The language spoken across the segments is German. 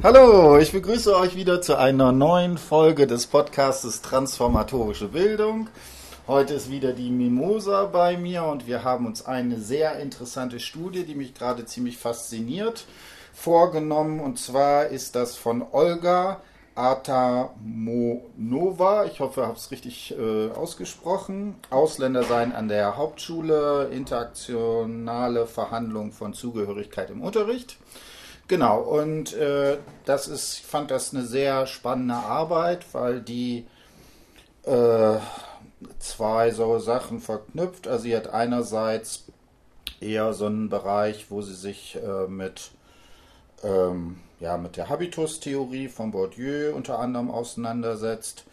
Hallo, ich begrüße euch wieder zu einer neuen Folge des Podcastes Transformatorische Bildung. Heute ist wieder die Mimosa bei mir und wir haben uns eine sehr interessante Studie, die mich gerade ziemlich fasziniert, vorgenommen. Und zwar ist das von Olga Atamonova. Ich hoffe, ich habe es richtig äh, ausgesprochen. Ausländer sein an der Hauptschule, interaktionale Verhandlung von Zugehörigkeit im Unterricht. Genau, und äh, das ist, ich fand das eine sehr spannende Arbeit, weil die äh, zwei so Sachen verknüpft. Also sie hat einerseits eher so einen Bereich, wo sie sich äh, mit, ähm, ja, mit der Habitus-Theorie von Bourdieu unter anderem auseinandersetzt.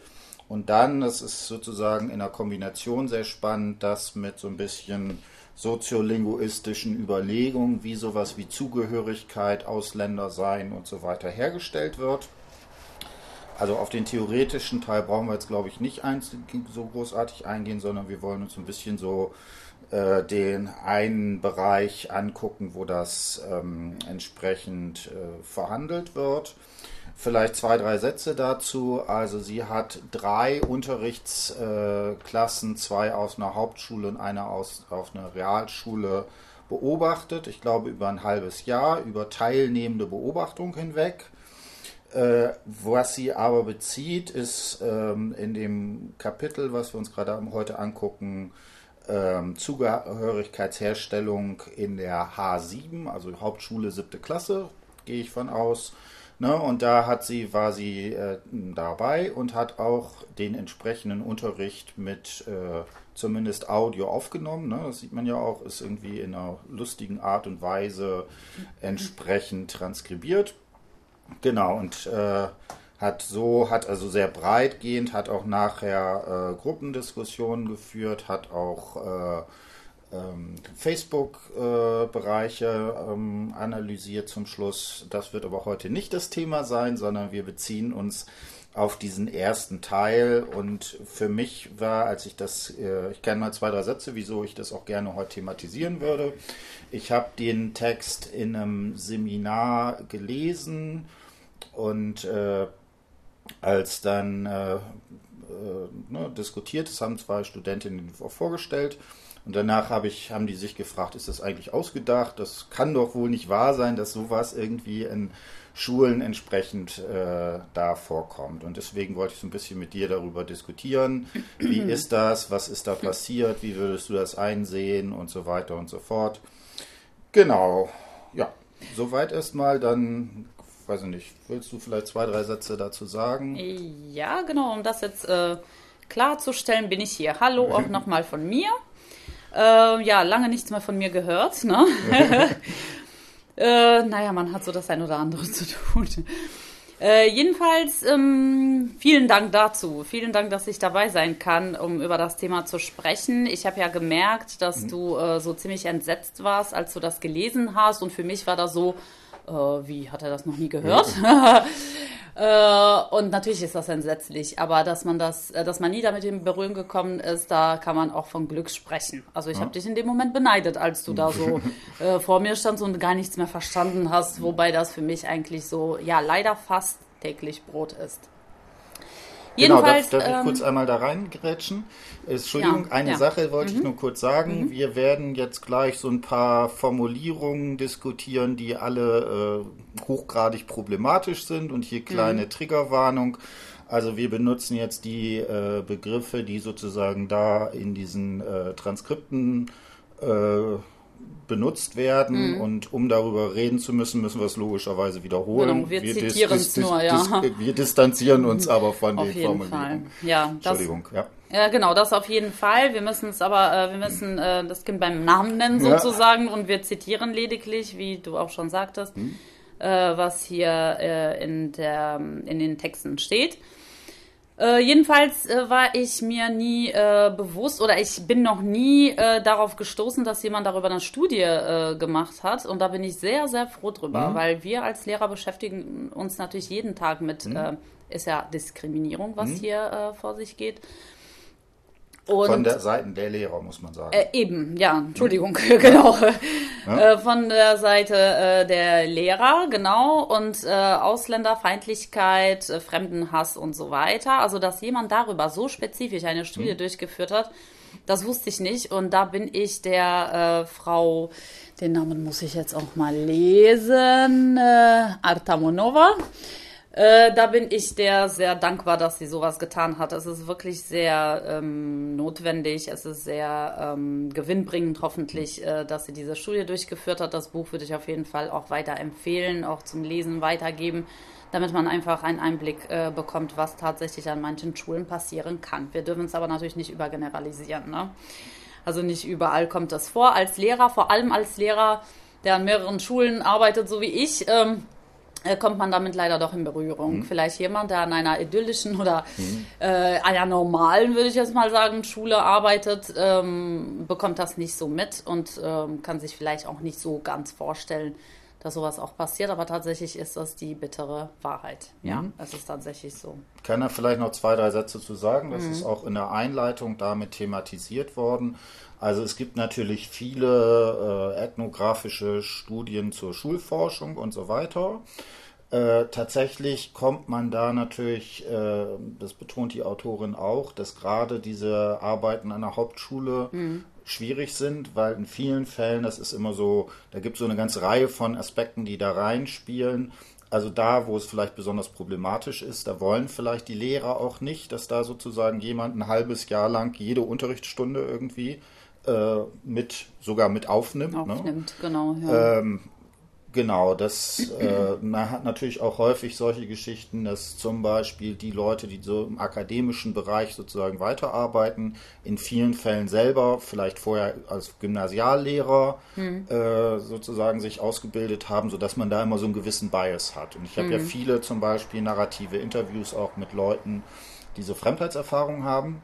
Und dann, das ist sozusagen in der Kombination sehr spannend, das mit so ein bisschen soziolinguistischen Überlegungen, wie sowas wie Zugehörigkeit, Ausländer sein und so weiter hergestellt wird. Also auf den theoretischen Teil brauchen wir jetzt, glaube ich, nicht so großartig eingehen, sondern wir wollen uns ein bisschen so äh, den einen Bereich angucken, wo das ähm, entsprechend äh, verhandelt wird. Vielleicht zwei, drei Sätze dazu. Also sie hat drei Unterrichtsklassen, zwei aus einer Hauptschule und eine aus auf einer Realschule beobachtet. Ich glaube über ein halbes Jahr, über teilnehmende Beobachtung hinweg. Äh, was sie aber bezieht, ist ähm, in dem Kapitel, was wir uns gerade heute angucken, ähm, Zugehörigkeitsherstellung in der H7, also Hauptschule siebte Klasse, gehe ich von aus. Ne, und da hat sie, war sie äh, dabei und hat auch den entsprechenden Unterricht mit äh, zumindest Audio aufgenommen. Ne? Das sieht man ja auch, ist irgendwie in einer lustigen Art und Weise entsprechend transkribiert. Genau, und äh, hat so, hat also sehr breitgehend, hat auch nachher äh, Gruppendiskussionen geführt, hat auch äh, Facebook-Bereiche ähm, analysiert zum Schluss. Das wird aber heute nicht das Thema sein, sondern wir beziehen uns auf diesen ersten Teil. Und für mich war, als ich das, äh, ich kenne mal zwei, drei Sätze, wieso ich das auch gerne heute thematisieren würde. Ich habe den Text in einem Seminar gelesen und äh, als dann äh, äh, ne, diskutiert, das haben zwei Studentinnen vorgestellt und danach hab ich, haben die sich gefragt, ist das eigentlich ausgedacht? Das kann doch wohl nicht wahr sein, dass sowas irgendwie in Schulen entsprechend äh, da vorkommt. Und deswegen wollte ich so ein bisschen mit dir darüber diskutieren. Wie ist das? Was ist da passiert? Wie würdest du das einsehen? Und so weiter und so fort. Genau. Ja, soweit erstmal. Dann, weiß ich nicht, willst du vielleicht zwei, drei Sätze dazu sagen? Ja, genau. Um das jetzt äh, klarzustellen, bin ich hier. Hallo auch nochmal von mir. Äh, ja, lange nichts mehr von mir gehört. Ne? äh, naja, man hat so das ein oder andere zu tun. Äh, jedenfalls ähm, vielen Dank dazu. Vielen Dank, dass ich dabei sein kann, um über das Thema zu sprechen. Ich habe ja gemerkt, dass mhm. du äh, so ziemlich entsetzt warst, als du das gelesen hast. Und für mich war das so, äh, wie hat er das noch nie gehört? Äh, und natürlich ist das entsetzlich, aber dass man das, äh, dass man nie damit in Berührung gekommen ist, da kann man auch von Glück sprechen. Also ich ja. habe dich in dem Moment beneidet, als du da so äh, vor mir standst und gar nichts mehr verstanden hast, wobei das für mich eigentlich so, ja, leider fast täglich Brot ist. Jedenfalls, genau, darf, darf ich ähm, kurz einmal da reingrätschen? Entschuldigung, ja, eine ja. Sache wollte mhm. ich nur kurz sagen. Mhm. Wir werden jetzt gleich so ein paar Formulierungen diskutieren, die alle äh, hochgradig problematisch sind und hier kleine mhm. Triggerwarnung. Also wir benutzen jetzt die äh, Begriffe, die sozusagen da in diesen äh, Transkripten äh, benutzt werden mhm. und um darüber reden zu müssen, müssen wir es logischerweise wiederholen. Genau, wir, wir zitieren es nur, ja. wir distanzieren uns aber von auf den jeden Formulierungen. Fall. Ja, Entschuldigung, das, ja. Ja, genau, das auf jeden Fall. Wir müssen es aber, äh, wir müssen äh, das Kind beim Namen nennen sozusagen ja. und wir zitieren lediglich, wie du auch schon sagtest, mhm. äh, was hier äh, in, der, in den Texten steht. Äh, jedenfalls äh, war ich mir nie äh, bewusst oder ich bin noch nie äh, darauf gestoßen, dass jemand darüber eine Studie äh, gemacht hat. Und da bin ich sehr, sehr froh drüber, mhm. weil wir als Lehrer beschäftigen uns natürlich jeden Tag mit, mhm. Ist ja Diskriminierung, was mhm. hier vor sich geht. Und, von der Seite der Lehrer, muss man sagen. Äh, eben, ja, Entschuldigung, hm. genau. Ja? Äh, von der Seite äh, der Lehrer, genau. Und äh, Ausländerfeindlichkeit, äh, Fremdenhass und so weiter. Also, dass jemand darüber so spezifisch eine Studie hm. durchgeführt hat, das wusste ich nicht. Und da bin ich der äh, Frau, den Namen muss ich jetzt auch mal lesen, Artamonova. Äh, da bin ich der sehr dankbar, dass sie sowas getan hat. Es ist wirklich sehr ähm, notwendig. Es ist sehr ähm, gewinnbringend, hoffentlich, äh, dass sie diese Studie durchgeführt hat. Das Buch würde ich auf jeden Fall auch weiter empfehlen, auch zum Lesen weitergeben, damit man einfach einen Einblick äh, bekommt, was tatsächlich an manchen Schulen passieren kann. Wir dürfen es aber natürlich nicht übergeneralisieren. Ne? Also nicht überall kommt das vor. Als Lehrer, vor allem als Lehrer, der an mehreren Schulen arbeitet, so wie ich, ähm, äh, kommt man damit leider doch in Berührung. Mhm. Vielleicht jemand, der an einer idyllischen oder mhm. äh, einer normalen, würde ich jetzt mal sagen, Schule arbeitet, ähm, bekommt das nicht so mit und ähm, kann sich vielleicht auch nicht so ganz vorstellen, dass sowas auch passiert. Aber tatsächlich ist das die bittere Wahrheit. Ja, mhm. es ist tatsächlich so. Kann er vielleicht noch zwei, drei Sätze zu sagen? Das mhm. ist auch in der Einleitung damit thematisiert worden. Also es gibt natürlich viele äh, ethnografische Studien zur Schulforschung und so weiter. Äh, tatsächlich kommt man da natürlich, äh, das betont die Autorin auch, dass gerade diese Arbeiten an der Hauptschule mhm. Schwierig sind, weil in vielen Fällen, das ist immer so, da gibt es so eine ganze Reihe von Aspekten, die da reinspielen. Also da, wo es vielleicht besonders problematisch ist, da wollen vielleicht die Lehrer auch nicht, dass da sozusagen jemand ein halbes Jahr lang jede Unterrichtsstunde irgendwie äh, mit sogar mit aufnimmt. Ne? Aufnimmt, ne? genau. Ja. Ähm, genau, das äh, man hat natürlich auch häufig solche Geschichten, dass zum Beispiel die Leute, die so im akademischen Bereich sozusagen weiterarbeiten, in vielen Fällen selber vielleicht vorher als Gymnasiallehrer hm. äh, sozusagen sich ausgebildet haben, sodass man da immer so einen gewissen Bias hat. Und ich habe hm. ja viele zum Beispiel narrative Interviews auch mit Leuten, die so Fremdheitserfahrungen haben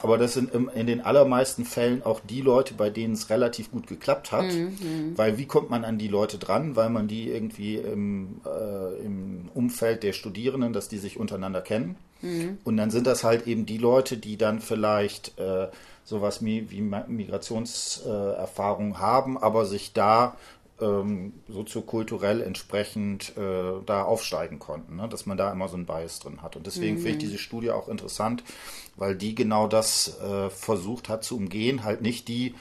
aber das sind in den allermeisten Fällen auch die Leute, bei denen es relativ gut geklappt hat. Mhm, mhm. Weil wie kommt man an die Leute dran? Weil man die irgendwie im, äh, im Umfeld der Studierenden, dass die sich untereinander kennen. Mhm. Und dann sind das halt eben die Leute, die dann vielleicht äh, sowas wie, wie Migrationserfahrung haben, aber sich da ähm, soziokulturell entsprechend äh, da aufsteigen konnten, ne? dass man da immer so einen Bias drin hat. Und deswegen mhm. finde ich diese Studie auch interessant, weil die genau das äh, versucht hat zu umgehen, halt nicht die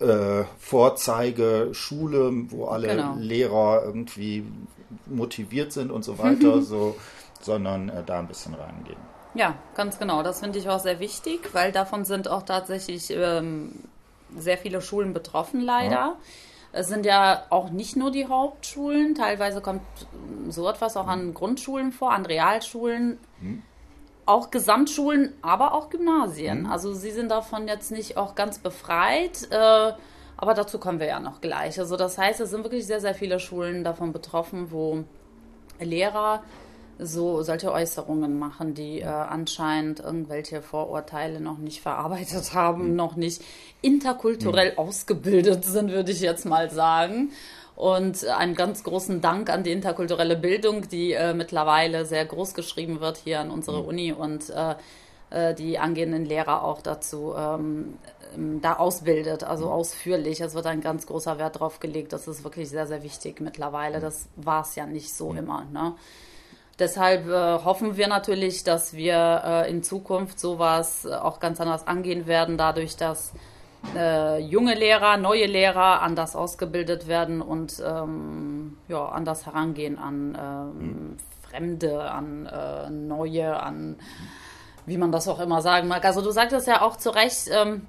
äh, Vorzeigeschule, wo alle genau. Lehrer irgendwie motiviert sind und so weiter, so, sondern äh, da ein bisschen reingehen. Ja, ganz genau. Das finde ich auch sehr wichtig, weil davon sind auch tatsächlich ähm, sehr viele Schulen betroffen, leider. Ja. Es sind ja auch nicht nur die Hauptschulen, teilweise kommt so etwas auch an Grundschulen vor, an Realschulen, hm. auch Gesamtschulen, aber auch Gymnasien. Hm. Also sie sind davon jetzt nicht auch ganz befreit, äh, aber dazu kommen wir ja noch gleich. Also das heißt, es sind wirklich sehr, sehr viele Schulen davon betroffen, wo Lehrer so solche Äußerungen machen, die äh, anscheinend irgendwelche Vorurteile noch nicht verarbeitet haben, mhm. noch nicht interkulturell mhm. ausgebildet sind, würde ich jetzt mal sagen. Und einen ganz großen Dank an die interkulturelle Bildung, die äh, mittlerweile sehr groß geschrieben wird hier an unserer mhm. Uni und äh, äh die angehenden Lehrer auch dazu ähm, ähm, da ausbildet, also mhm. ausführlich. Es wird ein ganz großer Wert drauf gelegt. Das ist wirklich sehr, sehr wichtig mittlerweile. Mhm. Das war es ja nicht so immer. Ne? Deshalb äh, hoffen wir natürlich, dass wir äh, in Zukunft sowas äh, auch ganz anders angehen werden, dadurch, dass äh, junge Lehrer, neue Lehrer anders ausgebildet werden und ähm, ja, anders herangehen an ähm. Fremde, an äh, Neue, an wie man das auch immer sagen mag. Also du sagtest ja auch zu Recht, ähm,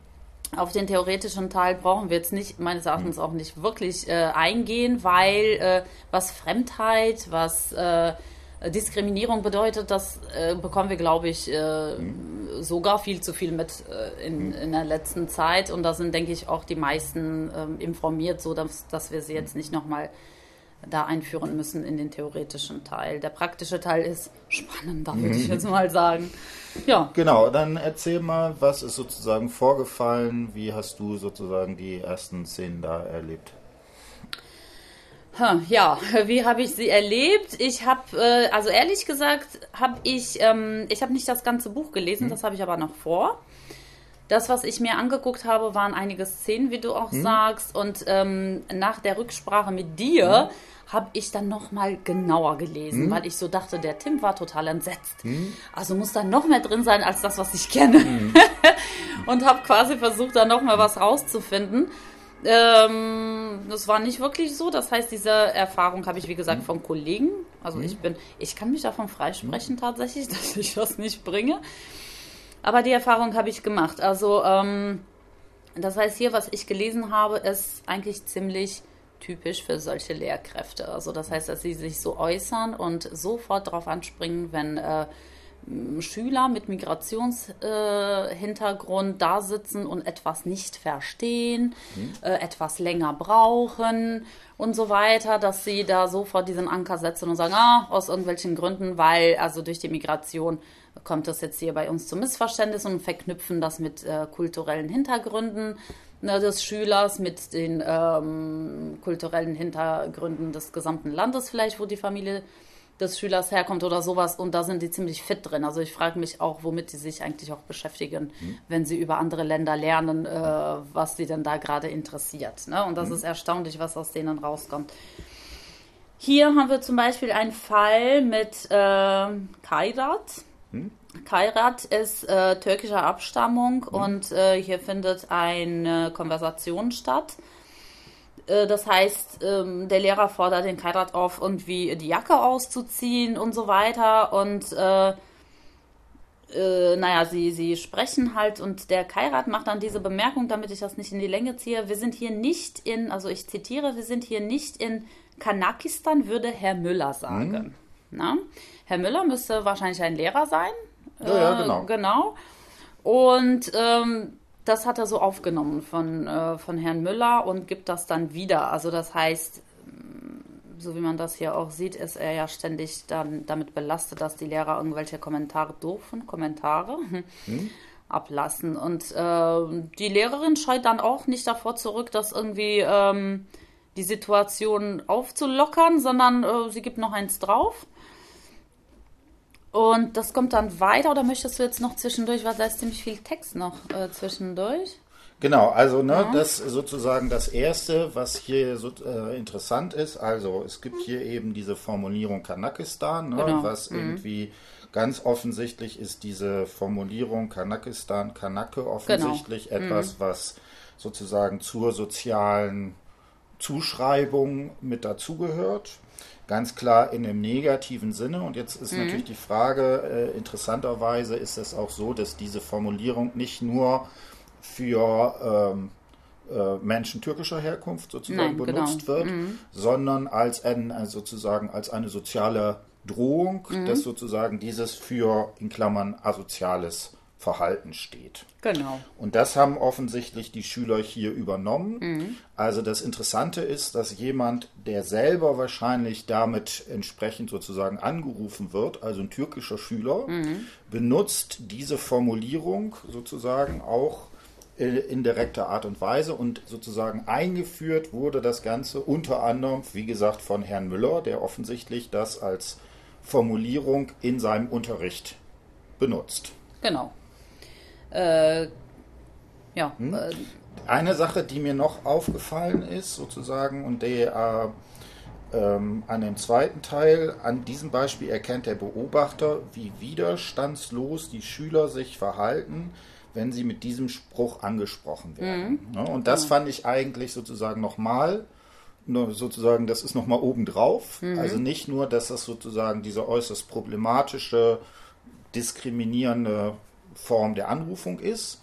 auf den theoretischen Teil brauchen wir jetzt nicht, meines Erachtens auch nicht wirklich äh, eingehen, weil was Fremdheit, was äh, Diskriminierung bedeutet, das äh, bekommen wir, glaube ich, äh, mhm. sogar viel zu viel mit äh, in, mhm. in der letzten Zeit. Und da sind, denke ich, auch die meisten ähm, informiert, so dass, dass wir sie jetzt nicht nochmal da einführen müssen in den theoretischen Teil. Der praktische Teil ist spannender, würde ich mhm. jetzt mal sagen. Ja. Genau, dann erzähl mal, was ist sozusagen vorgefallen? Wie hast du sozusagen die ersten Szenen da erlebt? Ja, wie habe ich sie erlebt? Ich habe, äh, also ehrlich gesagt, habe ich, ähm, ich habe nicht das ganze Buch gelesen, hm. das habe ich aber noch vor. das, was ich mir angeguckt habe, waren einige Szenen, wie du auch Mhm. sagst. Und ähm, nach der Rücksprache mit dir Mhm. habe ich dann nochmal genauer gelesen, weil ich so dachte, der Tim war total entsetzt. Mhm. Also muss da noch mehr drin sein als das, was ich kenne. und habe quasi versucht, da nochmal was rauszufinden. Ähm, das war nicht wirklich so. Das heißt, diese Erfahrung habe ich, wie gesagt, von Kollegen. Also ich bin, ich kann mich davon freisprechen tatsächlich, dass ich das nicht bringe. Aber die Erfahrung habe ich gemacht. Also, ähm, das heißt, hier, was ich gelesen habe, ist eigentlich ziemlich typisch für solche Lehrkräfte. Also, das heißt, dass sie sich so äußern und sofort darauf anspringen, wenn äh, Schüler mit Migrationshintergrund äh, da sitzen und etwas nicht verstehen, äh, etwas länger brauchen und so weiter, dass sie da sofort diesen Anker setzen und sagen, ah, aus irgendwelchen Gründen, weil also durch die Migration kommt das jetzt hier bei uns zu Missverständnissen und verknüpfen das mit äh, kulturellen Hintergründen ne, des Schülers, mit den ähm, kulturellen Hintergründen des gesamten Landes vielleicht, wo die Familie des Schülers herkommt oder sowas. Und da sind die ziemlich fit drin. Also ich frage mich auch, womit die sich eigentlich auch beschäftigen, wenn sie über andere Länder lernen, äh, was sie denn da gerade interessiert. Ne? Und das ist erstaunlich, was aus denen rauskommt. Hier haben wir zum Beispiel einen Fall mit äh, Kairat. Kairat ist äh, türkischer Abstammung und äh, hier findet eine Konversation statt. Äh, das heißt, ähm, der Lehrer fordert den Kairat auf, irgendwie die Jacke auszuziehen und so weiter. Und äh, äh, naja, sie, sie sprechen halt und der Kairat macht dann diese Bemerkung, damit ich das nicht in die Länge ziehe. Wir sind hier nicht in, also ich zitiere, wir sind hier nicht in Kanakistan, würde Herr Müller sagen. Na? Herr Müller müsste wahrscheinlich ein Lehrer sein. Ja, ja, Äh, genau. Genau. Und ähm, das hat er so aufgenommen von, äh, von Herrn Müller und gibt das dann wieder. Also das heißt, mm, so wie man das hier auch sieht, ist er ja ständig dann damit belastet, dass die Lehrer irgendwelche Kommentare dürfen, Kommentare ablassen. Und äh, die Lehrerin scheut dann auch nicht davor zurück, das irgendwie ähm, die Situation aufzulockern, sondern äh, sie gibt noch eins drauf. Und das kommt dann weiter oder möchtest du jetzt noch zwischendurch, weil da ist ziemlich viel Text noch äh, zwischendurch. Genau, also ne, das sozusagen das Erste, was hier so äh, interessant ist. Also es gibt hier eben diese Formulierung Kanakistan, ne, Genau. was irgendwie ganz offensichtlich ist diese Formulierung Kanakistan, Kanake offensichtlich etwas, was sozusagen zur sozialen Zuschreibung mit dazugehört. Ganz klar in einem negativen Sinne. Und jetzt ist natürlich die Frage, äh, interessanterweise ist es auch so, dass diese Formulierung nicht nur für ähm, äh, Menschen türkischer Herkunft sozusagen Nein, genau. benutzt wird, sondern als, ein, also sozusagen als eine soziale Drohung, dass sozusagen dieses für in Klammern asoziales Verhalten steht. Genau. Und das haben offensichtlich die Schüler hier übernommen. Also das Interessante ist, dass jemand, der selber wahrscheinlich damit entsprechend sozusagen angerufen wird, also ein türkischer Schüler, benutzt diese Formulierung sozusagen auch in direkter Art und Weise und sozusagen eingeführt wurde das Ganze unter anderem, wie gesagt, von Herrn Müller, der offensichtlich das als Formulierung in seinem Unterricht benutzt. Genau. Äh, ja, Hm? äh, Eine Sache, die mir noch aufgefallen ist, sozusagen, und der äh, ähm, an dem zweiten Teil, an diesem Beispiel erkennt der Beobachter, wie widerstandslos die Schüler sich verhalten, wenn sie mit diesem Spruch angesprochen werden. Ne? Und das fand ich eigentlich sozusagen nochmal, nur sozusagen, das ist nochmal obendrauf. Also nicht nur, dass das sozusagen diese äußerst problematische, diskriminierende Form der Anrufung ist,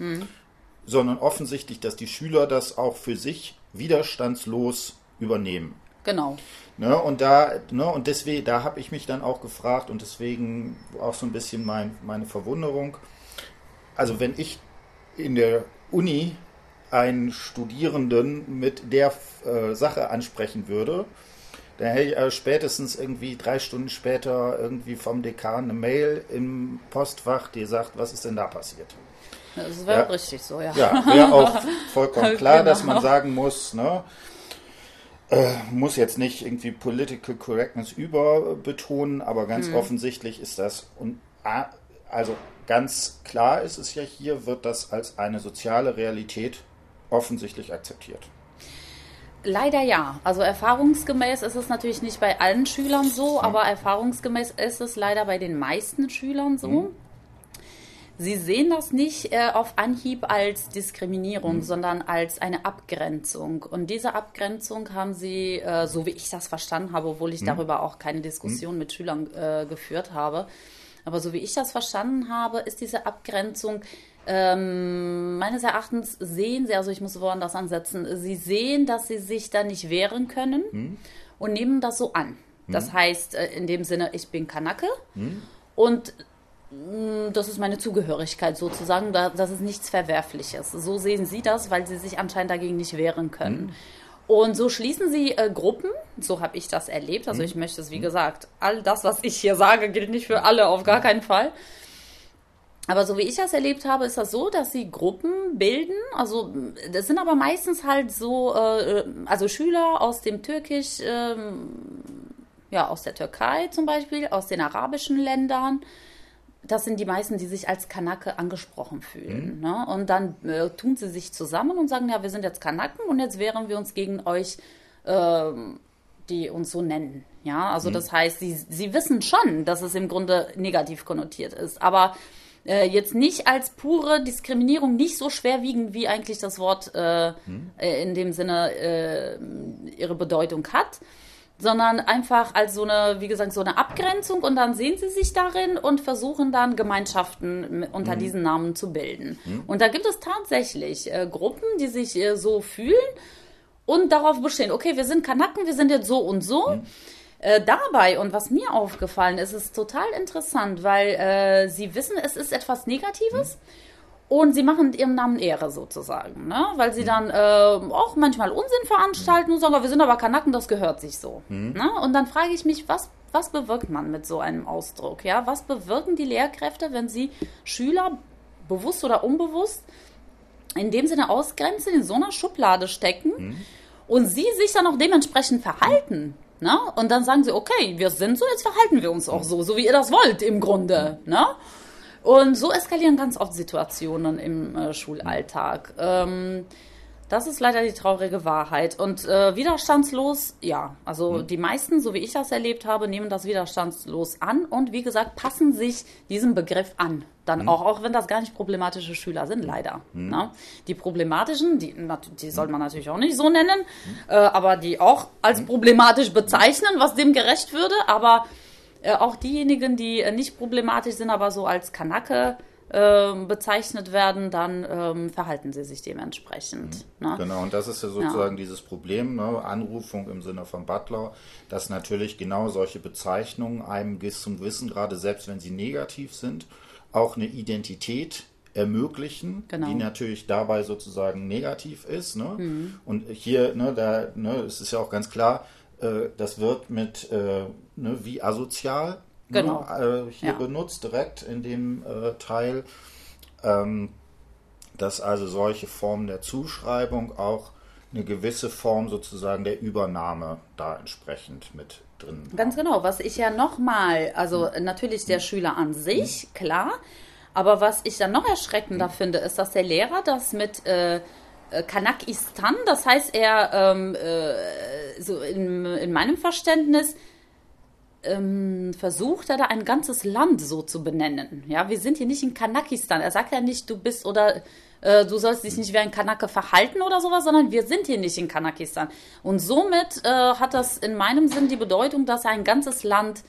sondern offensichtlich, dass die Schüler das auch für sich widerstandslos übernehmen. genau. Ne, und da, ne, und deswegen, da habe ich mich dann auch gefragt und deswegen auch so ein bisschen mein, meine Verwunderung. Also wenn ich in der Uni einen Studierenden mit der äh, Sache ansprechen würde, dann hätte ich äh, spätestens irgendwie drei Stunden später irgendwie vom Dekan eine Mail im Postfach, die sagt, was ist denn da passiert? Das wäre Ja. richtig so, ja. Ja, wäre auch vollkommen klar, dass Genau. man sagen muss, ne, äh, muss jetzt nicht irgendwie Political Correctness überbetonen, aber ganz Hm. offensichtlich ist das und also ganz klar ist es ja hier, wird das als eine soziale Realität offensichtlich akzeptiert. Leider ja. Also erfahrungsgemäß ist es natürlich nicht bei allen Schülern so, mhm. aber erfahrungsgemäß ist es leider bei den meisten Schülern so. Mhm. Sie sehen das nicht äh, auf Anhieb als Diskriminierung, mhm. sondern als eine Abgrenzung. Und diese Abgrenzung haben Sie, äh, so wie ich das verstanden habe, obwohl ich mhm. darüber auch keine Diskussion mhm. mit Schülern äh, geführt habe, aber so wie ich das verstanden habe, ist diese Abgrenzung ähm, meines Erachtens sehen sie, also ich muss woanders ansetzen, sie sehen, dass sie sich da nicht wehren können hm. und nehmen das so an. Hm. Das heißt, äh, in dem Sinne, ich bin Kanake hm. und mm, das ist meine Zugehörigkeit sozusagen, das ist nichts Verwerfliches. So sehen sie das, weil sie sich anscheinend dagegen nicht wehren können. Hm. Und so schließen sie äh, Gruppen, so habe ich das erlebt. Also hm. ich möchte es, wie hm. gesagt, all das, was ich hier sage, gilt nicht für alle, auf gar keinen Fall. Aber so wie ich das erlebt habe, ist das so, dass sie Gruppen bilden. Also das sind aber meistens halt so, äh, also Schüler aus dem Türkisch, äh, ja, aus der Türkei zum Beispiel, aus den arabischen Ländern. Das sind die meisten, die sich als Kanake angesprochen fühlen. Mhm. Ne? Und dann äh, tun sie sich zusammen und sagen, ja, wir sind jetzt Kanaken und jetzt wehren wir uns gegen euch, ähm, die uns so nennen. Ja, also mhm. das heißt, sie, sie wissen schon, dass es im Grunde negativ konnotiert ist. Aber äh, jetzt nicht als pure Diskriminierung nicht so schwerwiegend, wie eigentlich das Wort äh, hm. äh, in dem Sinne äh, ihre Bedeutung hat, sondern einfach als so eine, wie gesagt, so eine Abgrenzung und dann sehen sie sich darin und versuchen dann Gemeinschaften unter hm. diesen Namen zu bilden. Hm. Und da gibt es tatsächlich äh, Gruppen, die sich äh, so fühlen und darauf bestehen, okay, wir sind Kanaken, wir sind jetzt so und so. Hm. Äh, dabei, und was mir aufgefallen ist, ist total interessant, weil äh, sie wissen, es ist etwas Negatives. Mhm. Und sie machen ihrem Namen Ehre sozusagen, ne? weil sie mhm. dann äh, auch manchmal Unsinn veranstalten und sagen, wir sind aber Kanaken, das gehört sich so. Mhm. Ne? Und dann frage ich mich, was, was bewirkt man mit so einem Ausdruck? Ja? Was bewirken die Lehrkräfte, wenn sie Schüler bewusst oder unbewusst in dem Sinne ausgrenzen, in so einer Schublade stecken mhm. und sie sich dann auch dementsprechend verhalten? Ne? Und dann sagen sie, okay, wir sind so, jetzt verhalten wir uns auch so, so wie ihr das wollt im Grunde. Ne? Und so eskalieren ganz oft Situationen im äh, Schulalltag. Ähm, das ist leider die traurige Wahrheit. Und äh, widerstandslos, ja. Also mhm. die meisten, so wie ich das erlebt habe, nehmen das widerstandslos an und wie gesagt, passen sich diesem Begriff an. Dann mhm. auch, auch wenn das gar nicht problematische Schüler sind, leider. Mhm. Ne? Die problematischen, die, die soll man natürlich auch nicht so nennen, mhm. äh, aber die auch als mhm. problematisch bezeichnen, was dem gerecht würde. Aber äh, auch diejenigen, die äh, nicht problematisch sind, aber so als Kanake ähm, bezeichnet werden, dann ähm, verhalten sie sich dementsprechend. Mhm. Ne? Genau, und das ist ja sozusagen ja. dieses Problem, ne? Anrufung im Sinne von Butler, dass natürlich genau solche Bezeichnungen einem bis zum Wissen, gerade selbst wenn sie negativ sind, auch eine Identität ermöglichen, genau. die natürlich dabei sozusagen negativ ist. Ne? Mhm. Und hier, ne, da, ne, es ist ja auch ganz klar, äh, das wird mit äh, ne, wie asozial genau. ne, äh, hier ja. benutzt, direkt in dem äh, Teil, ähm, dass also solche Formen der Zuschreibung auch eine gewisse Form sozusagen der Übernahme da entsprechend mit drin. Ganz genau, was ich ja nochmal, also hm. natürlich der hm. Schüler an sich, hm. klar, aber was ich dann noch erschreckender hm. finde, ist, dass der Lehrer das mit äh, äh Kanakistan, das heißt er ähm, äh, so in, in meinem Verständnis ähm, versucht er da ein ganzes Land so zu benennen. Ja, wir sind hier nicht in Kanakistan. Er sagt ja nicht, du bist oder äh, du sollst dich nicht wie ein Kanake verhalten oder sowas, sondern wir sind hier nicht in Kanakistan. Und somit äh, hat das in meinem Sinn die Bedeutung, dass er ein ganzes Land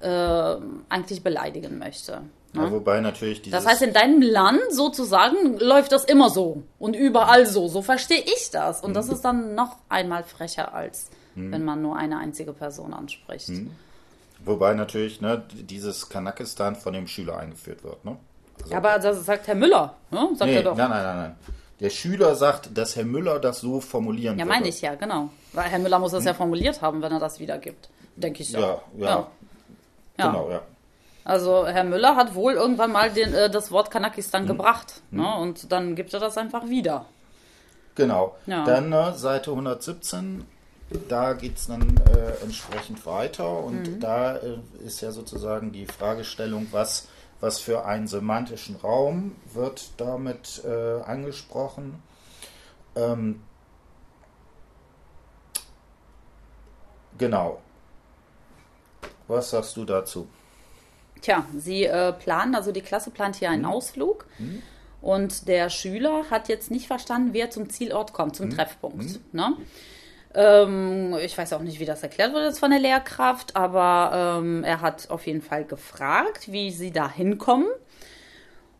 äh, eigentlich beleidigen möchte. Ne? Ja, wobei natürlich dieses Das heißt, in deinem Land sozusagen läuft das immer so und überall so. So verstehe ich das. Und mhm. das ist dann noch einmal frecher, als mhm. wenn man nur eine einzige Person anspricht. Mhm. Wobei natürlich ne, dieses Kanakistan von dem Schüler eingeführt wird. Ne? Also, aber das sagt Herr Müller, ne? sagt nee, er doch. Nein, nein, nein, nein. Der Schüler sagt, dass Herr Müller das so formulieren Ja, meine ich ja, genau. Weil Herr Müller muss das hm. ja formuliert haben, wenn er das wiedergibt. Denke ich doch. Ja, ja, ja. Genau, ja. Also Herr Müller hat wohl irgendwann mal den, äh, das Wort Kanakistan hm. gebracht. Hm. Ne? Und dann gibt er das einfach wieder. Genau. Ja. Dann äh, Seite 117 da geht es dann äh, entsprechend weiter und mhm. da äh, ist ja sozusagen die Fragestellung, was, Was für einen semantischen Raum wird damit äh, angesprochen? Ähm, genau. Was sagst du dazu? Tja, sie äh, planen, also die Klasse plant hier einen mhm. Ausflug. Mhm. Und der Schüler hat jetzt nicht verstanden, wer zum Zielort kommt, zum mhm. Treffpunkt. Mhm. Ne? Ähm, ich weiß auch nicht, wie das erklärt wurde jetzt von der Lehrkraft, aber ähm, er hat auf jeden Fall gefragt, wie sie da hinkommen.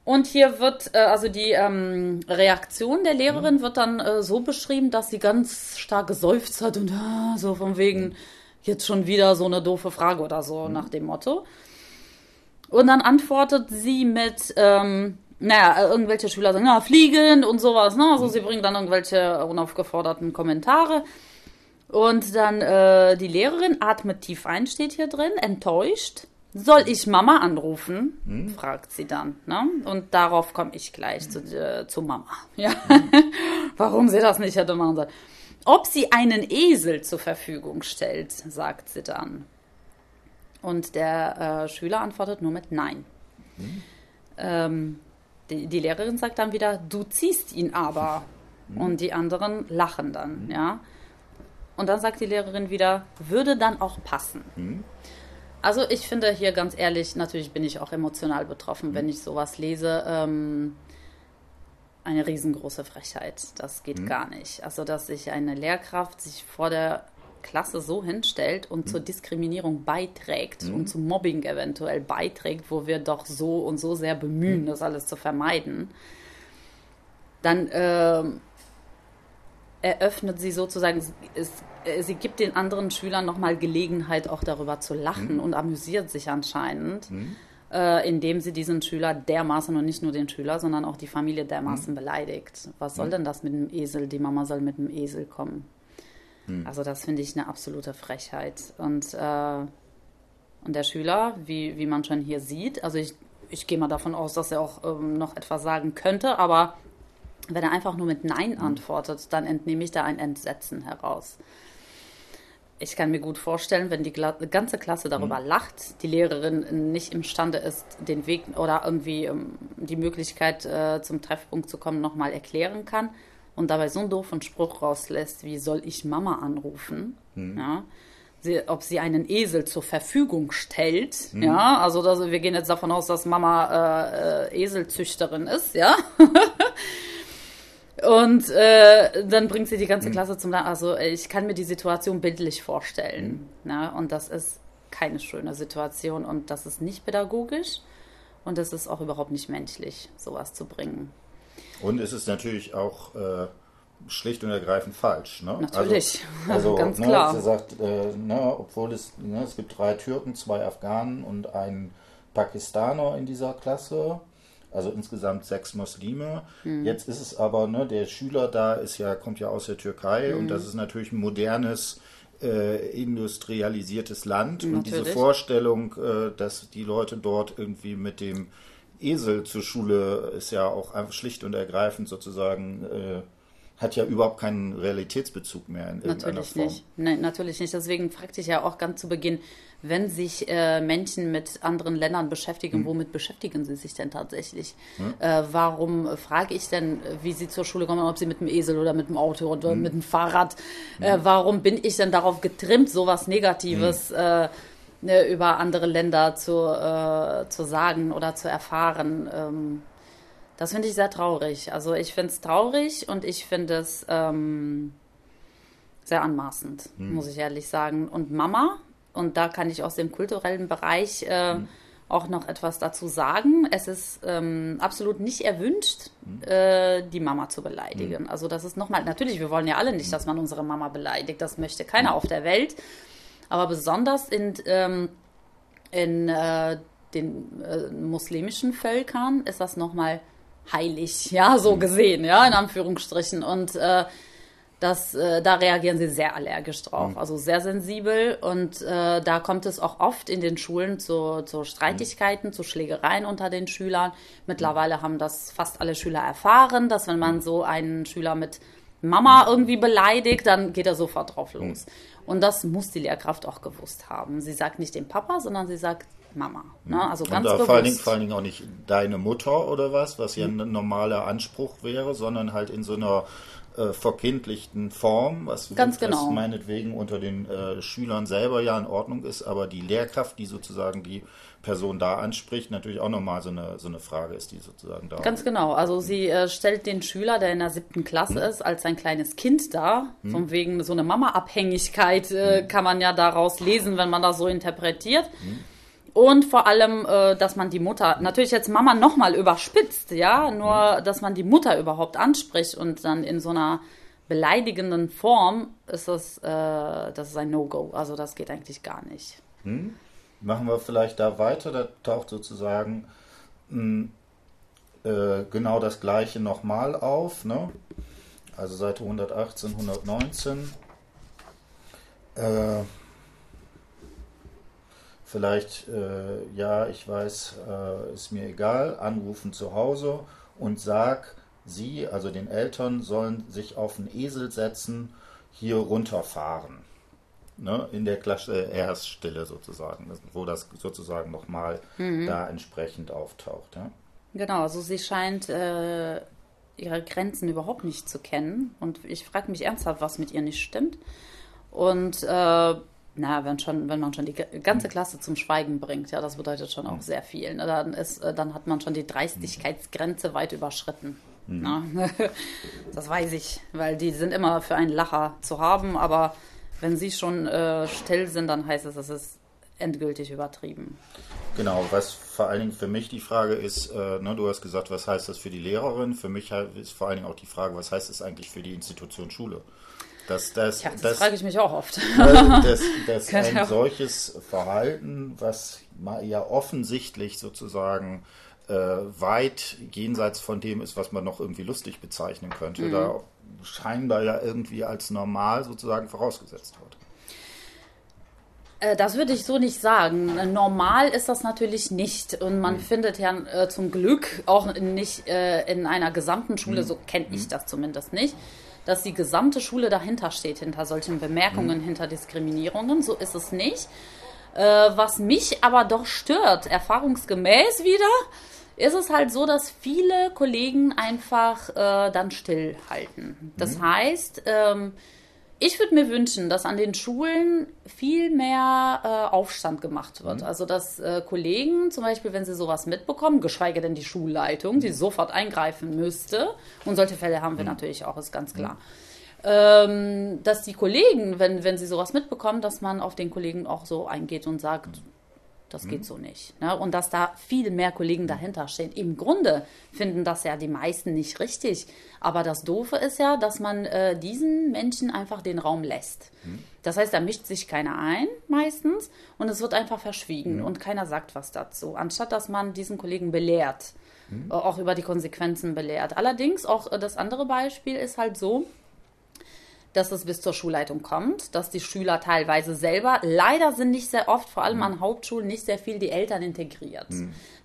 Und hier wird, äh, also die ähm, Reaktion der Lehrerin mhm. wird dann äh, so beschrieben, dass sie ganz stark geseufzt hat und äh, so von wegen, mhm. jetzt schon wieder so eine doofe Frage oder so mhm. nach dem Motto. Und dann antwortet sie mit, ähm, naja, irgendwelche Schüler sagen, na, fliegen und sowas, ne? Also sie bringen dann irgendwelche unaufgeforderten Kommentare. Und dann äh, die Lehrerin atmet tief ein, steht hier drin, enttäuscht. Soll ich Mama anrufen? Hm? fragt sie dann. Ne? Und darauf komme ich gleich zu, äh, zu Mama. Ja. Hm. Warum sie das nicht hätte machen sollen. Ob sie einen Esel zur Verfügung stellt, sagt sie dann. Und der äh, Schüler antwortet nur mit Nein. Hm? Ähm, die, die, Lehrerin sagt dann wieder, du ziehst ihn aber. Hm. Und die anderen lachen dann, hm. ja. Und dann sagt die Lehrerin wieder, würde dann auch passen. Hm. Also ich finde hier ganz ehrlich, natürlich bin ich auch emotional betroffen, hm. wenn ich sowas lese. Ähm, eine riesengroße Frechheit. Das geht hm. gar nicht. Also dass sich eine Lehrkraft sich vor der Klasse so hinstellt und hm. zur Diskriminierung beiträgt hm. und zum Mobbing eventuell beiträgt, wo wir doch so und so sehr bemühen, hm. das alles zu vermeiden, dann äh, eröffnet sie sozusagen, es, äh, sie gibt den anderen Schülern nochmal Gelegenheit, auch darüber zu lachen mhm. und amüsiert sich anscheinend, mhm. äh, indem sie diesen Schüler dermaßen und nicht nur den Schüler, sondern auch die Familie dermaßen mhm. beleidigt. Was soll mhm. denn das mit dem Esel? Die Mama soll mit dem Esel kommen. Mhm. Also das finde ich eine absolute Frechheit. Und, äh, und der Schüler, wie, wie man schon hier sieht, also ich, ich gehe mal davon aus, dass er auch ähm, noch etwas sagen könnte, aber wenn er einfach nur mit Nein mhm. antwortet, dann entnehme ich da ein Entsetzen heraus. Ich kann mir gut vorstellen, wenn die ganze Klasse darüber mhm. lacht, die Lehrerin nicht imstande ist, den Weg oder irgendwie ähm, die Möglichkeit äh, zum Treffpunkt zu kommen, nochmal erklären kann und dabei so einen doofen Spruch rauslässt, wie soll ich Mama anrufen? Mhm. Ja, sie, ob sie einen Esel zur Verfügung stellt. Mhm. Ja, also das, wir gehen jetzt davon aus, dass Mama äh, äh, Eselzüchterin ist, ja. Und äh, dann bringt sie die ganze mhm. Klasse zum Lachen. Also ich kann mir die Situation bildlich vorstellen. Mhm. Ne? Und das ist keine schöne Situation und das ist nicht pädagogisch und das ist auch überhaupt nicht menschlich, sowas zu bringen. Und es ist natürlich auch äh, schlicht und ergreifend falsch. Ne? Natürlich, also, also ganz ne, klar. Sie sagt, äh, ne, obwohl es, ne, es gibt drei Türken, zwei Afghanen und einen Pakistaner in dieser Klasse also insgesamt sechs Muslime. Mhm. Jetzt ist es aber, ne, der Schüler da ist ja, kommt ja aus der Türkei mhm. und das ist natürlich ein modernes, äh, industrialisiertes Land. Natürlich. Und diese Vorstellung, äh, dass die Leute dort irgendwie mit dem Esel zur Schule ist ja auch einfach schlicht und ergreifend sozusagen äh, hat ja überhaupt keinen Realitätsbezug mehr in irgendeiner natürlich Form. Nicht. Nein, natürlich nicht. Deswegen fragte ich ja auch ganz zu Beginn, wenn sich äh, Menschen mit anderen Ländern beschäftigen, hm. womit beschäftigen sie sich denn tatsächlich? Hm. Äh, warum frage ich denn, wie sie zur Schule kommen, ob sie mit dem Esel oder mit dem Auto oder hm. mit dem Fahrrad? Äh, warum bin ich denn darauf getrimmt, sowas Negatives hm. äh, ne, über andere Länder zu, äh, zu sagen oder zu erfahren? Ähm, das finde ich sehr traurig. Also ich finde es traurig und ich finde es ähm, sehr anmaßend, hm. muss ich ehrlich sagen. Und Mama, und da kann ich aus dem kulturellen Bereich äh, hm. auch noch etwas dazu sagen. Es ist ähm, absolut nicht erwünscht, hm. äh, die Mama zu beleidigen. Hm. Also das ist nochmal, natürlich, wir wollen ja alle nicht, dass man unsere Mama beleidigt. Das möchte keiner hm. auf der Welt. Aber besonders in, ähm, in äh, den äh, muslimischen Völkern ist das nochmal heilig, ja, so mhm. gesehen, ja, in Anführungsstrichen. Und äh, das, äh, da reagieren sie sehr allergisch drauf, mhm. also sehr sensibel. Und äh, da kommt es auch oft in den Schulen zu, zu Streitigkeiten, mhm. zu Schlägereien unter den Schülern. Mittlerweile haben das fast alle Schüler erfahren, dass wenn man so einen Schüler mit Mama irgendwie beleidigt, dann geht er sofort drauf los. Und das muss die Lehrkraft auch gewusst haben. Sie sagt nicht dem Papa, sondern sie sagt Mama. Ne? Also ganz Und bewusst. vor allen, Dingen, vor allen Dingen auch nicht deine Mutter oder was, was ja ein normaler Anspruch wäre, sondern halt in so einer äh, verkindlichten Form, was, Ganz genau. meinetwegen unter den äh, Schülern selber ja in Ordnung ist, aber die Lehrkraft, die sozusagen die Person da anspricht, natürlich auch nochmal so eine, so eine Frage ist, die sozusagen da Ganz genau. Also sie äh, stellt den Schüler, der in der siebten Klasse ist, als ein kleines Kind dar. Von wegen so eine Mama-Abhängigkeit äh, kann man ja daraus lesen, wenn man das so interpretiert. Und vor allem, äh, dass man die Mutter, natürlich jetzt Mama nochmal überspitzt, ja, nur, dass man die Mutter überhaupt anspricht und dann in so einer beleidigenden Form ist das, äh, das ist ein No-Go. Also das geht eigentlich gar nicht. Machen wir vielleicht da weiter, da taucht sozusagen mh, äh, genau das gleiche nochmal auf, ne? Also Seite 118, 119. Äh, vielleicht, äh, ja, ich weiß, äh, ist mir egal, anrufen zu Hause und sag, Sie, also den Eltern, sollen sich auf einen Esel setzen, hier runterfahren ne, in der Klasse Erststille sozusagen, wo das sozusagen nochmal da entsprechend auftaucht. Ja? Genau, also sie scheint äh, ihre Grenzen überhaupt nicht zu kennen. Und ich frage mich ernsthaft, was mit ihr nicht stimmt. Und äh, na, wenn schon, wenn man schon die ganze Klasse zum Schweigen bringt, ja, das bedeutet schon auch sehr viel. Ne? Dann, ist, äh, dann hat man schon die Dreistigkeitsgrenze weit überschritten. Na? das weiß ich, weil die sind immer für einen Lacher zu haben, aber wenn sie schon äh, still sind, dann heißt es, es ist endgültig übertrieben. Genau, was vor allen Dingen für mich die Frage ist, äh, ne, du hast gesagt, was heißt das für die Lehrerin? Für mich ist vor allen Dingen auch die Frage, was heißt das eigentlich für die Institution Schule? Dass, dass, Tja, das, dass, frage ich mich auch oft. dass, dass Genau. ein solches Verhalten, was ja offensichtlich sozusagen äh, weit jenseits von dem ist, was man noch irgendwie lustig bezeichnen könnte, Mhm. da scheinbar ja irgendwie als normal sozusagen vorausgesetzt wird. Äh, Das würde ich so nicht sagen. Äh, Normal ist das natürlich nicht. Und Mhm. man findet ja äh, zum Glück auch nicht äh, in einer gesamten Schule, Mhm. so kenne ich das zumindest nicht, dass die gesamte Schule dahinter steht, hinter solchen Bemerkungen, Mhm. hinter Diskriminierungen. So ist es nicht. Äh, was mich aber doch stört, erfahrungsgemäß wieder, ist es halt so, dass viele Kollegen einfach äh, dann stillhalten. Das heißt, ähm, ich würde mir wünschen, dass an den Schulen viel mehr äh, Aufstand gemacht wird. Also dass äh, Kollegen zum Beispiel, wenn sie sowas mitbekommen, geschweige denn die Schulleitung, die sofort eingreifen müsste, und solche Fälle haben wir natürlich auch, ist ganz klar. Ähm, dass die Kollegen, wenn, wenn sie sowas mitbekommen, dass man auf den Kollegen auch so eingeht und sagt, das geht so nicht. Ne? Und dass da viel mehr Kollegen dahinter stehen. Im Grunde finden das ja die meisten nicht richtig. Aber das Doofe ist ja, dass man äh, diesen Menschen einfach den Raum lässt. Das heißt, da mischt sich keiner ein, meistens, und es wird einfach verschwiegen und keiner sagt was dazu. Anstatt dass man diesen Kollegen belehrt, äh, auch über die Konsequenzen belehrt. Allerdings, auch äh, das andere Beispiel ist halt so, dass es bis zur Schulleitung kommt, dass die Schüler teilweise selber, leider sind nicht sehr oft, vor allem an Hauptschulen, nicht sehr viel die Eltern integriert.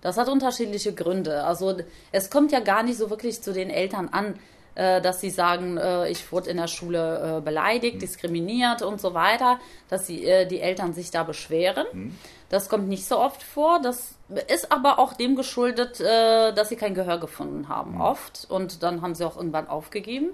Das hat unterschiedliche Gründe. Also es kommt ja gar nicht so wirklich zu den Eltern an, äh, dass sie sagen, äh, ich wurde in der Schule äh, beleidigt, diskriminiert und so weiter, dass sie, die Eltern sich da beschweren. Das kommt nicht so oft vor. Das ist aber auch dem geschuldet, dass sie kein Gehör gefunden haben, oft. Und dann haben sie auch irgendwann aufgegeben.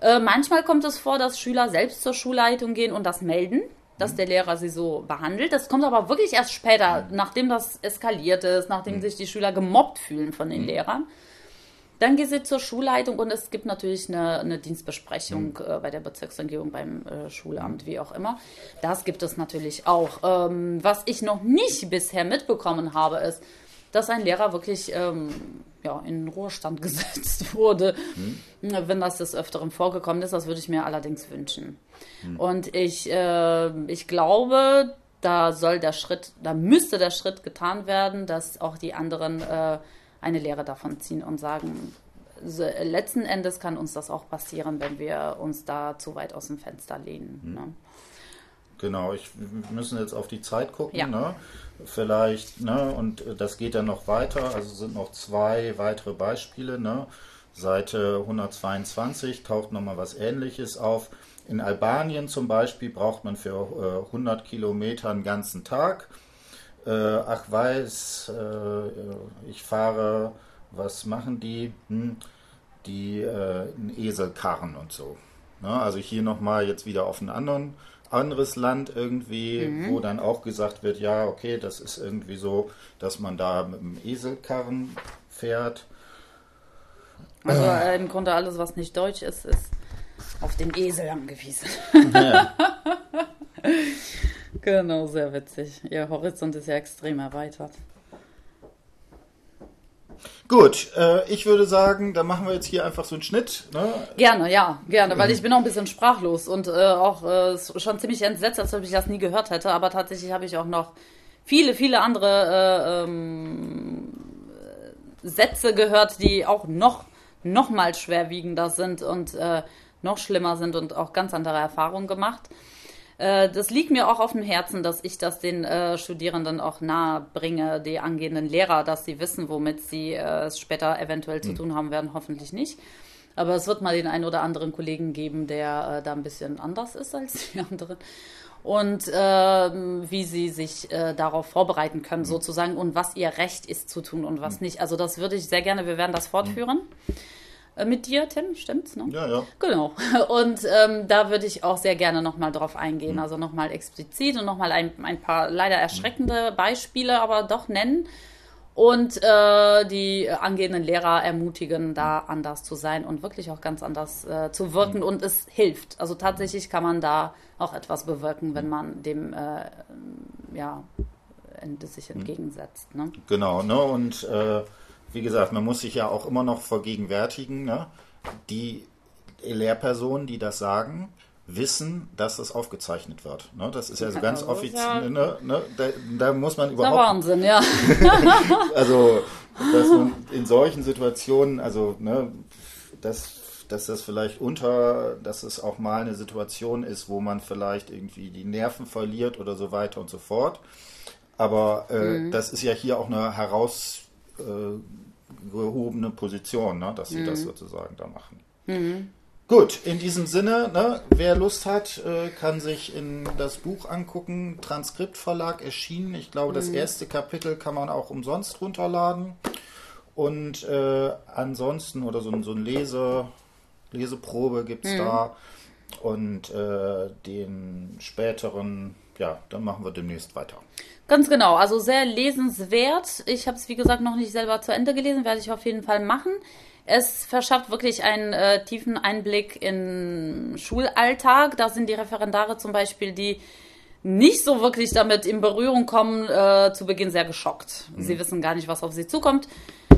Äh, manchmal kommt es vor, dass Schüler selbst zur Schulleitung gehen und das melden, dass der Lehrer sie so behandelt. Das kommt aber wirklich erst später, nachdem das eskaliert ist, nachdem sich die Schüler gemobbt fühlen von den Lehrern. Dann geht sie zur Schulleitung und es gibt natürlich eine, eine Dienstbesprechung äh, bei der Bezirksregierung, beim äh, Schulamt, wie auch immer. Das gibt es natürlich auch. Ähm, was ich noch nicht bisher mitbekommen habe, ist, dass ein Lehrer wirklich ähm, ja, in Ruhestand gesetzt wurde. Wenn das des Öfteren vorgekommen ist, das würde ich mir allerdings wünschen. Und ich, äh, ich glaube, da soll der Schritt, da müsste der Schritt getan werden, dass auch die anderen äh, eine Lehre davon ziehen und sagen, so, letzten Endes kann uns das auch passieren, wenn wir uns da zu weit aus dem Fenster lehnen. Ne? Genau, ich, wir müssen jetzt auf die Zeit gucken, Ja. ne? Vielleicht, ne? Und äh, das geht dann noch weiter. Also sind noch zwei weitere Beispiele, ne? Seite 122 taucht nochmal was ähnliches auf. In Albanien zum Beispiel braucht man für äh, 100 Kilometer einen ganzen Tag. äh, ach weiß, äh, ich fahre, was machen die? Hm, die äh, einen Esel karren und so. Ne? Also hier nochmal jetzt wieder auf ein anderen, anderes Land irgendwie, mhm. wo dann auch gesagt wird, ja, okay, das ist irgendwie so, dass man da mit dem Eselkarren fährt. Also äh, im Grunde alles, was nicht deutsch ist, ist auf den Esel angewiesen. Ja. genau, sehr witzig. Ihr Horizont ist ja extrem erweitert. Gut, äh, ich würde sagen, da machen wir jetzt hier einfach so einen Schnitt. Ne? Gerne, ja, gerne, weil ich bin auch ein bisschen sprachlos und äh, auch äh, schon ziemlich entsetzt, als ob ich das nie gehört hätte. Aber tatsächlich habe ich auch noch viele, viele andere äh, ähm, Sätze gehört, die auch noch, noch mal schwerwiegender sind und äh, noch schlimmer sind und auch ganz andere Erfahrungen gemacht. Äh, das liegt mir auch auf dem Herzen, dass ich das den äh, Studierenden auch nahe bringe, die angehenden Lehrer, dass sie wissen, womit sie äh, es später eventuell zu hm. tun haben werden, hoffentlich nicht. Aber es wird mal den einen oder anderen Kollegen geben, der äh, da ein bisschen anders ist als die anderen. Und ähm, wie sie sich äh, darauf vorbereiten können, hm. sozusagen, und was ihr Recht ist zu tun und was hm. nicht. Also das würde ich sehr gerne, wir werden das fortführen. Mhm mit dir, Tim, stimmt's? Ne? Ja, ja. Genau. Und ähm, da würde ich auch sehr gerne nochmal drauf eingehen, mhm. also nochmal explizit und nochmal ein, ein paar leider erschreckende Beispiele aber doch nennen und äh, die angehenden Lehrer ermutigen, da anders zu sein und wirklich auch ganz anders äh, zu wirken mhm. und es hilft. Also tatsächlich kann man da auch etwas bewirken, wenn man dem äh, ja, sich mhm. entgegensetzt. Ne? Genau, ne? Und äh, wie gesagt, man muss sich ja auch immer noch vergegenwärtigen, ne? die Lehrpersonen, die das sagen, wissen, dass das aufgezeichnet wird. Ne? Das ist ja so ganz offiziell. Ne, ne? Da, da, muss man überhaupt. Das ist Wahnsinn, ja. also, dass man in solchen Situationen, also, ne, dass, dass das vielleicht unter, dass es auch mal eine Situation ist, wo man vielleicht irgendwie die Nerven verliert oder so weiter und so fort. Aber äh, mhm. das ist ja hier auch eine heraus äh, gehobene Position, ne, dass sie mhm. das sozusagen da machen. Mhm. Gut, in diesem Sinne, ne, wer Lust hat, äh, kann sich in das Buch angucken. Transkriptverlag erschienen. Ich glaube, das mhm. erste Kapitel kann man auch umsonst runterladen. Und äh, ansonsten, oder so, so ein Lese, Leseprobe gibt es mhm. da. Und äh, den späteren, ja, dann machen wir demnächst weiter. Ganz genau, also sehr lesenswert. Ich habe es, wie gesagt, noch nicht selber zu Ende gelesen, werde ich auf jeden Fall machen. Es verschafft wirklich einen äh, tiefen Einblick in Schulalltag. Da sind die Referendare zum Beispiel, die nicht so wirklich damit in Berührung kommen, äh, zu Beginn sehr geschockt. Mhm. Sie wissen gar nicht, was auf sie zukommt.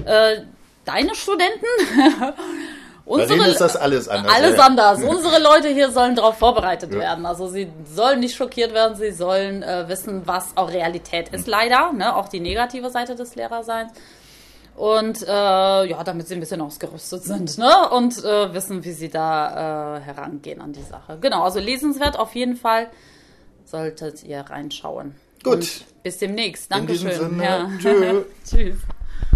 Äh, deine Studenten Unsere, Bei ist das alles anders. Alles ja. anders. Unsere Leute hier sollen darauf vorbereitet ja. werden. Also sie sollen nicht schockiert werden, sie sollen äh, wissen, was auch Realität ist, mhm. leider. Ne? Auch die negative Seite des Lehrerseins. Und äh, ja, damit sie ein bisschen ausgerüstet sind, ne? Und äh, wissen, wie sie da äh, herangehen an die Sache. Genau, also lesenswert auf jeden Fall solltet ihr reinschauen. Gut. Und bis demnächst. Dankeschön. In diesem Sinne, ja. Tschüss.